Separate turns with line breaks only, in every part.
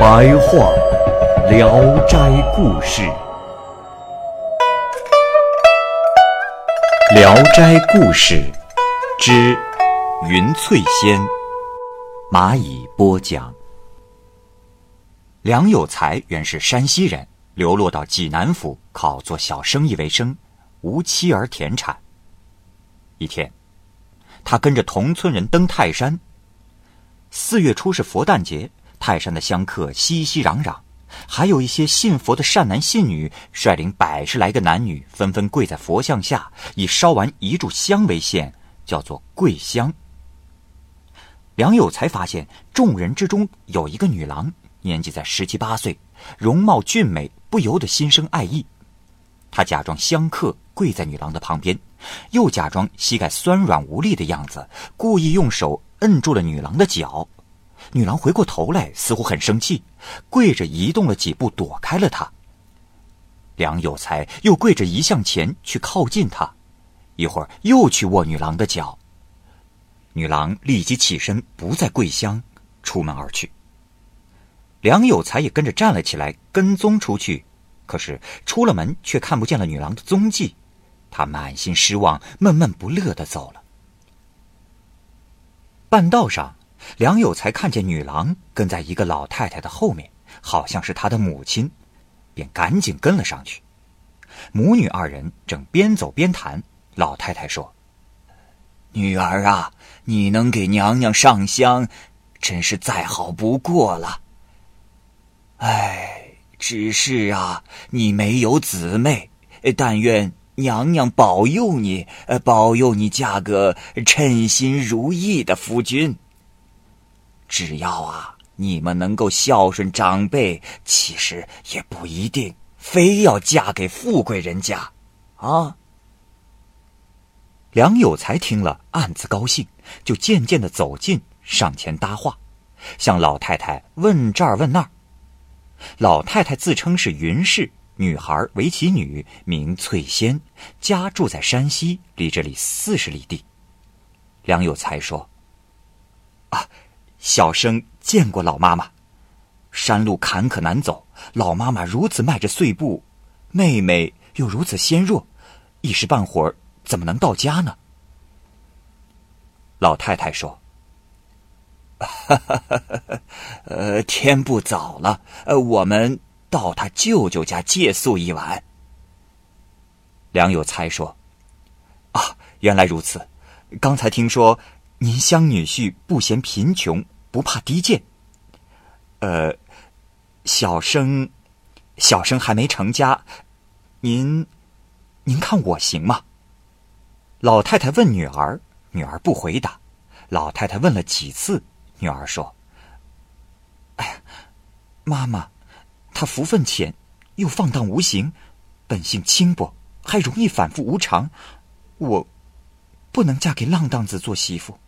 白话《聊斋故事》，《聊斋故事》之云翠仙，蚂蚁播讲。梁有才原是山西人，流落到济南府，靠做小生意为生，无妻儿田产。一天，他跟着同村人登泰山。四月初是佛诞节，泰山的香客熙熙攘攘，还有一些信佛的善男信女率领百十来个男女，纷纷跪在佛像下，以烧完一炷香为限，叫做跪香。梁有才发现众人之中有一个女郎。年纪在十七八岁，容貌俊美，不由得心生爱意。他假装香客跪在女郎的旁边，又假装膝盖酸软无力的样子，故意用手摁住了女郎的脚。女郎回过头来，似乎很生气，跪着移动了几步，躲开了他。梁有才又跪着移向前去靠近他，一会儿又去握女郎的脚。女郎立即起身，不再跪香，出门而去。梁有才也跟着站了起来，跟踪出去。可是出了门，却看不见了女郎的踪迹。他满心失望，闷闷不乐的走了。半道上，梁有才看见女郎跟在一个老太太的后面，好像是她的母亲，便赶紧跟了上去。母女二人正边走边谈。老太太说：“
女儿啊，你能给娘娘上香，真是再好不过了。”哎，只是啊，你没有姊妹，但愿娘娘保佑你，保佑你嫁个称心如意的夫君。只要啊，你们能够孝顺长辈，其实也不一定非要嫁给富贵人家，啊。
梁有才听了，暗自高兴，就渐渐的走近，上前搭话，向老太太问这儿问那儿。老太太自称是云氏，女孩为其女，名翠仙，家住在山西，离这里四十里地。梁有才说：“啊，小生见过老妈妈。山路坎坷难走，老妈妈如此迈着碎步，妹妹又如此纤弱，一时半会儿怎么能到家呢？”老太太说。
哈哈哈哈哈！呃，天不早了，呃，我们到他舅舅家借宿一晚。
梁有才说：“啊，原来如此。刚才听说您相女婿不嫌贫穷，不怕低贱。呃，小生，小生还没成家，您，您看我行吗？”老太太问女儿，女儿不回答。老太太问了几次。女儿说：“哎呀，妈妈，他福分浅，又放荡无形，本性轻薄，还容易反复无常。我不能嫁给浪荡子做媳妇。”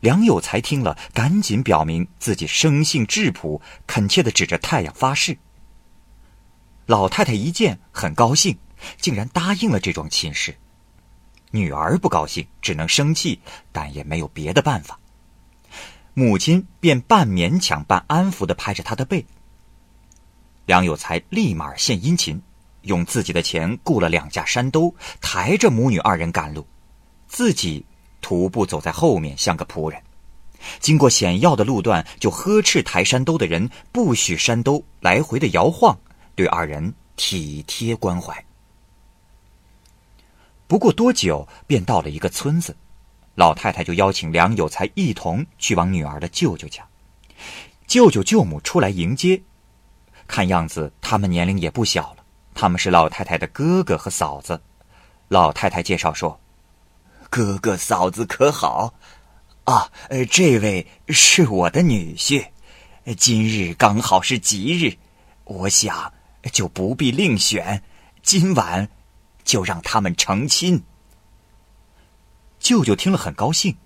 梁有才听了，赶紧表明自己生性质朴，恳切的指着太阳发誓。老太太一见很高兴，竟然答应了这桩亲事。女儿不高兴，只能生气，但也没有别的办法。母亲便半勉强、半安抚的拍着他的背。梁有才立马献殷勤，用自己的钱雇了两架山兜，抬着母女二人赶路，自己徒步走在后面，像个仆人。经过险要的路段，就呵斥抬山兜的人不许山兜来回的摇晃，对二人体贴关怀。不过多久，便到了一个村子，老太太就邀请梁有才一同去往女儿的舅舅家。舅舅舅母出来迎接，看样子他们年龄也不小了。他们是老太太的哥哥和嫂子。老太太介绍说：“
哥哥嫂子可好？啊，呃，这位是我的女婿，今日刚好是吉日，我想就不必另选，今晚就让他们成亲。”
舅舅听了很高兴，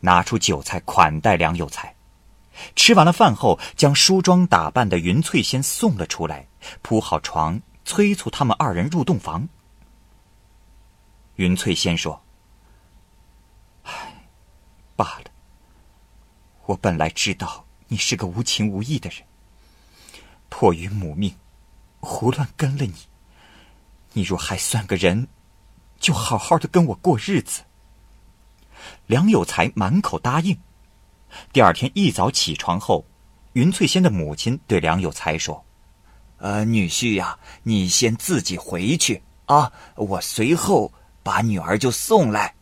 拿出酒菜款待梁有才。吃完了饭后，将梳妆打扮的云翠仙送了出来，铺好床，催促他们二人入洞房。云翠仙说：“，罢了。我本来知道你是个无情无义的人，迫于母命，胡乱跟了你。你若还算个人，就好好的跟我过日子。”梁有才满口答应。第二天一早起床后，云翠仙的母亲对梁有才说：“
呃，女婿呀，你先自己回去啊，我随后把女儿就送来。”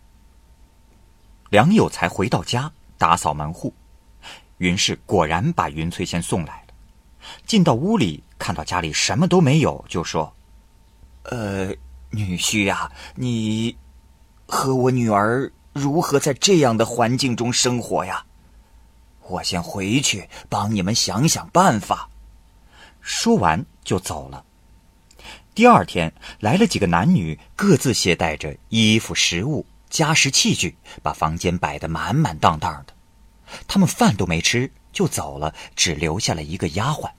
梁有才回到家，打扫门户，云氏果然把云翠仙送来了。进到屋里，看到家里什么都没有，就说：“
呃，女婿呀，你和我女儿如何在这样的环境中生活呀？”我先回去帮你们想想办法。
说完就走了。第二天来了几个男女，各自携带着衣服、食物、家什器具，把房间摆得满满当当的。他们饭都没吃就走了，只留下了一个丫鬟。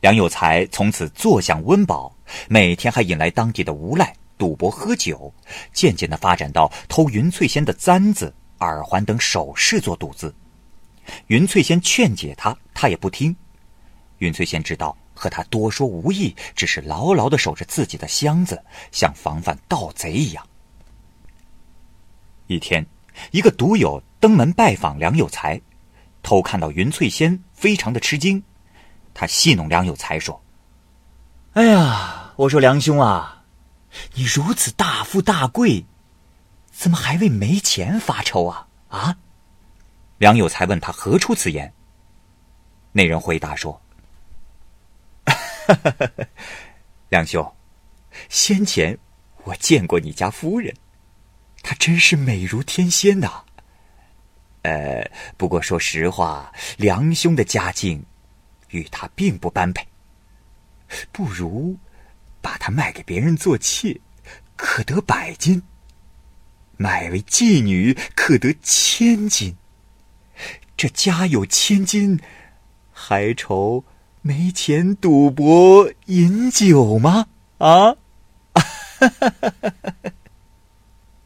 梁有才从此坐享温饱，每天还引来当地的无赖赌博喝酒，渐渐的发展到偷云翠仙的簪子、耳环等首饰做赌资。云翠仙劝解他，他也不听。云翠仙知道和他多说无益，只是牢牢的守着自己的箱子，像防范盗贼一样。一天，一个赌友登门拜访梁有才，偷看到云翠仙，非常的吃惊。他戏弄梁有才说：“哎呀，我说梁兄啊，你如此大富大贵，怎么还为没钱发愁啊？啊？”梁有才问他何出此言。那人回答说：“梁兄，先前我见过你家夫人，真是美如天仙呐。呃，不过说实话，梁兄的家境与她并不般配，不如把她卖给别人做妾，可得百金；买为妓女，可得千金。”这家有千金，还愁没钱赌博饮酒吗？啊！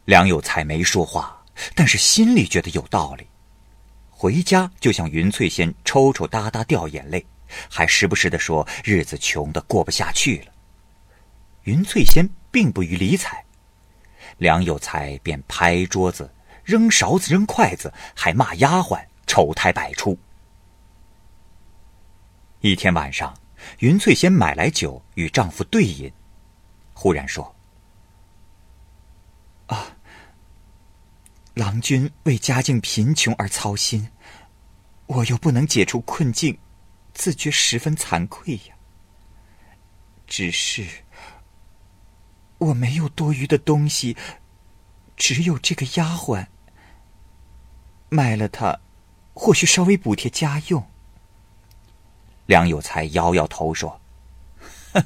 梁有才没说话，但是心里觉得有道理。回家就向云翠仙抽抽搭搭掉眼泪，还时不时的说日子穷的过不下去了。云翠仙并不予理睬，梁有才便拍桌子、扔勺子、扔筷子，还骂丫鬟。丑态百出。一天晚上，云翠仙买来酒与丈夫对饮，忽然说：“郎君为家境贫穷而操心，我又不能解除困境，自觉十分惭愧呀。只是我没有多余的东西，只有这个丫鬟，卖了她。”或许稍微补贴家用。梁有才摇摇头说：“哼，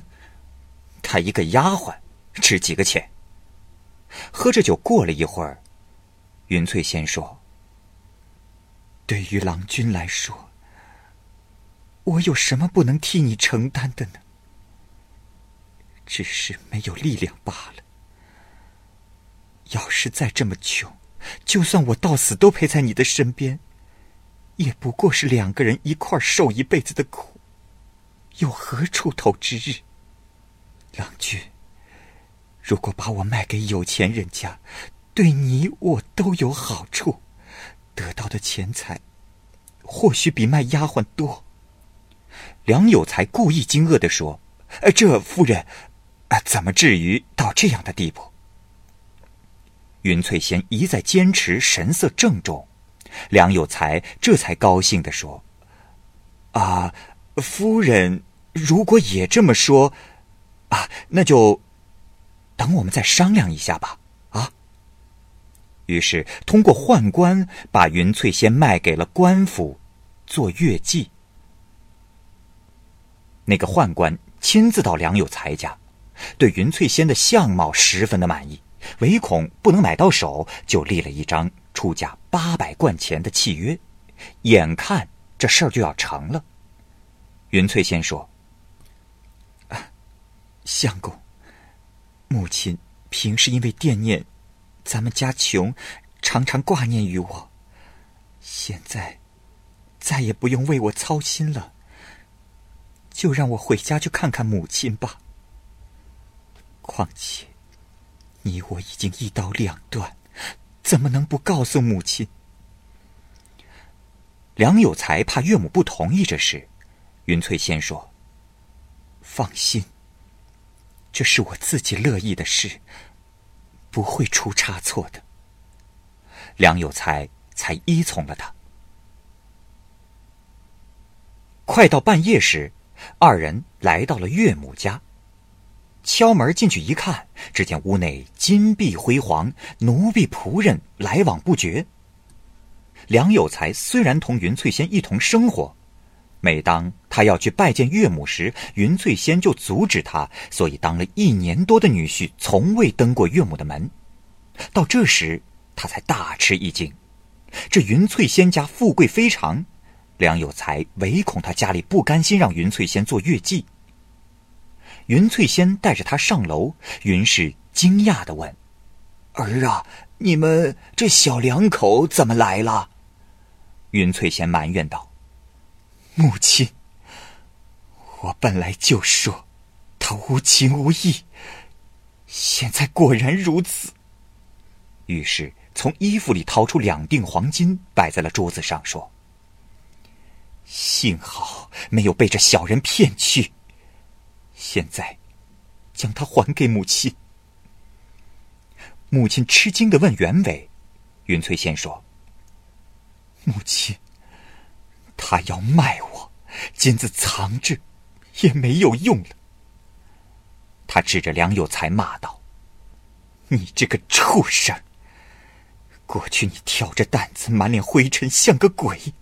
他一个丫鬟，值几个钱？”喝着酒，过了一会儿，云翠仙说：“对于郎君来说，我有什么不能替你承担的呢？只是没有力量罢了。要是再这么穷，就算我到死都陪在你的身边。”也不过是两个人一块受一辈子的苦，有何出头之日？郎君，如果把我卖给有钱人家，对你我都有好处，得到的钱财或许比卖丫鬟多。梁有才故意惊愕的说：“呃，这夫人，啊，怎么至于到这样的地步？”云翠仙一再坚持，神色郑重。梁有才这才高兴的说：“啊，夫人，如果也这么说，啊，那就等我们再商量一下吧。”于是通过宦官把云翠仙卖给了官府，做月妓。那个宦官亲自到梁有才家，对云翠仙的相貌十分的满意，唯恐不能买到手，就立了一张出价八百贯钱的契约。眼看这事儿就要成了，云翠仙说：“相公，母亲平时因为惦念咱们家穷，常常挂念于我，现在再也不用为我操心了。”就让我回家去看看母亲吧。况且，你我已经一刀两断，怎么能不告诉母亲？梁有才怕岳母不同意这事，云翠仙说：“放心，这是我自己乐意的事，不会出差错的。”梁有才才依从了他。快到半夜时。二人来到了岳母家，敲门进去一看，只见屋内金碧辉煌，奴婢仆人来往不绝。梁有才虽然同云翠仙一同生活，每当他要去拜见岳母时，云翠仙就阻止他，所以当了一年多的女婿，从未登过岳母的门。到这时，他才大吃一惊，这云翠仙家富贵非常。梁有才唯恐他家里不甘心让云翠仙做月季。云翠仙带着他上楼，云氏惊讶的问：“
儿啊，你们这小两口怎么来了？”
云翠仙埋怨道：“母亲，我本来就说他无情无义，现在果然如此。”于是从衣服里掏出两锭黄金，摆在了桌子上，说。幸好没有被这小人骗去。现在，将他还给母亲。母亲吃惊的问原委，云翠仙说：“母亲，他要卖我，金子藏着也没有用了。”他指着梁有才骂道：“你这个畜生！过去你挑着担子，满脸灰尘，像个鬼。”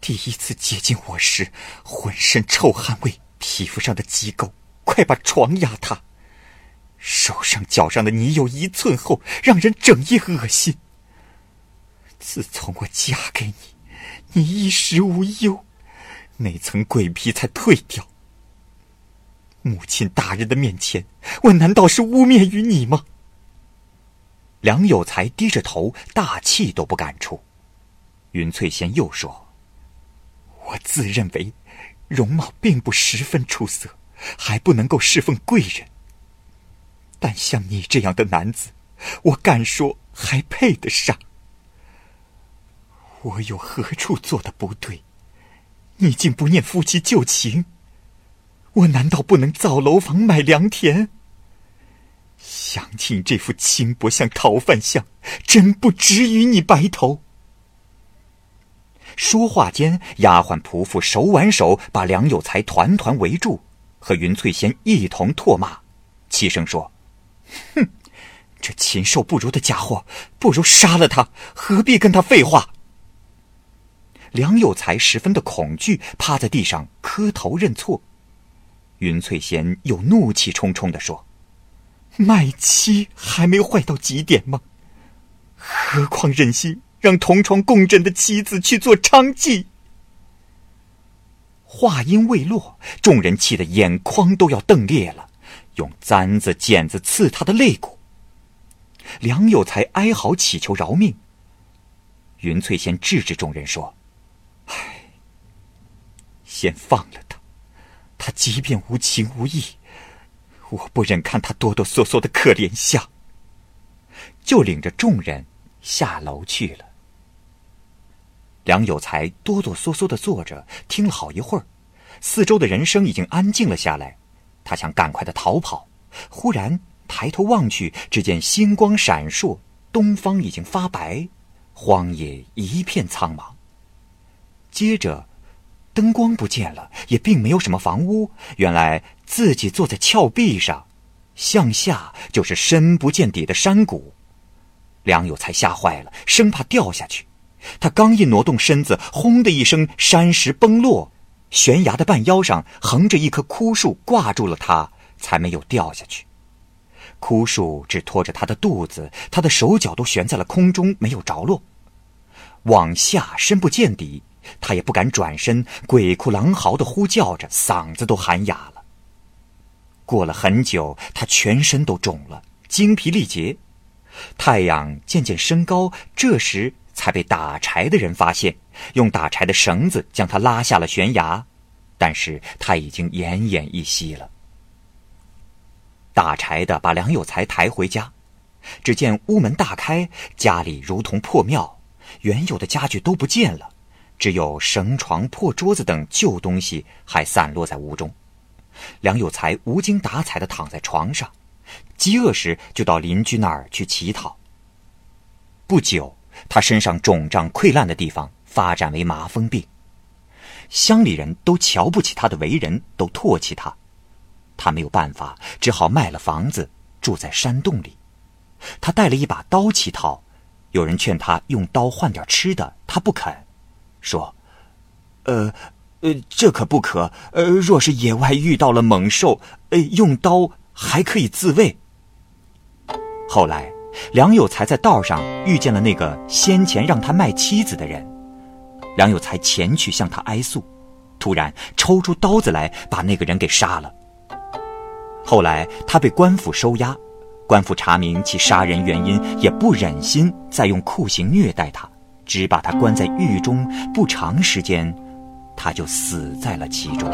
第一次接近我时，浑身臭汗味，皮肤上的机构快把床压塌，手上脚上的泥有一寸厚，让人整夜恶心。自从我嫁给你，你衣食无忧，那层鬼皮才退掉。母亲大人的面前，我难道是污蔑于你吗？梁有才低着头，大气都不敢出。云翠仙又说。我自认为容貌并不十分出色，还不能够侍奉贵人。但像你这样的男子，我敢说还配得上。我有何处做的不对？你竟不念夫妻旧情？我难道不能造楼房、买良田？想起你这副轻薄像逃犯相，真不值与你白头。说话间，丫鬟仆妇手挽手把梁有才团团围住，和云翠仙一同唾骂，齐声说：“哼，这禽兽不如的家伙，不如杀了他，何必跟他废话？”梁有才十分的恐惧，趴在地上磕头认错。云翠仙又怒气冲冲的说：“卖妻还没坏到极点吗？何况忍心？”让同床共枕的妻子去做娼妓。话音未落，众人气得眼眶都要瞪裂了，用簪子、剪子刺他的肋骨。梁有才哀嚎祈求饶命。云翠仙制止众人说：“，先放了他。他即便无情无义，我不忍看他哆哆嗦嗦的可怜相。”就领着众人下楼去了。梁有才哆哆嗦嗦的坐着，听了好一会儿，四周的人声已经安静了下来。他想赶快的逃跑，忽然抬头望去，只见星光闪烁，东方已经发白，荒野一片苍茫。接着，灯光不见了，也并没有什么房屋。原来自己坐在峭壁上，向下就是深不见底的山谷。梁有才吓坏了，生怕掉下去。他刚一挪动身子，轰的一声，山石崩落，悬崖的半腰上横着一棵枯树，挂住了他，才没有掉下去。枯树只拖着他的肚子，他的手脚都悬在了空中，没有着落。往下深不见底，他也不敢转身，鬼哭狼嚎的呼叫着，嗓子都喊哑了。过了很久，他全身都肿了，精疲力竭。太阳渐渐升高，这时才被打柴的人发现，用打柴的绳子将他拉下了悬崖，但是他已经奄奄一息了。打柴的把梁有才抬回家，只见屋门大开，家里如同破庙，原有的家具都不见了，只有绳床、破桌子等旧东西还散落在屋中。梁有才无精打采的躺在床上，饥饿时就到邻居那儿去乞讨。不久，他身上肿胀溃烂的地方发展为麻风病，乡里人都瞧不起他的为人，都唾弃他。他没有办法，只好卖了房子，住在山洞里。他带了一把刀乞讨，有人劝他用刀换点吃的，他不肯，说：“呃，呃，这可不可。呃，若是野外遇到了猛兽，呃，用刀还可以自卫。”后来，梁有才在道上遇见了那个先前让他卖妻子的人，梁有才前去向他哀诉，突然抽出刀子来，把那个人给杀了。后来他被官府收押，官府查明其杀人原因，也不忍心再用酷刑虐待他，只把他关在狱中。不长时间，他就死在了其中。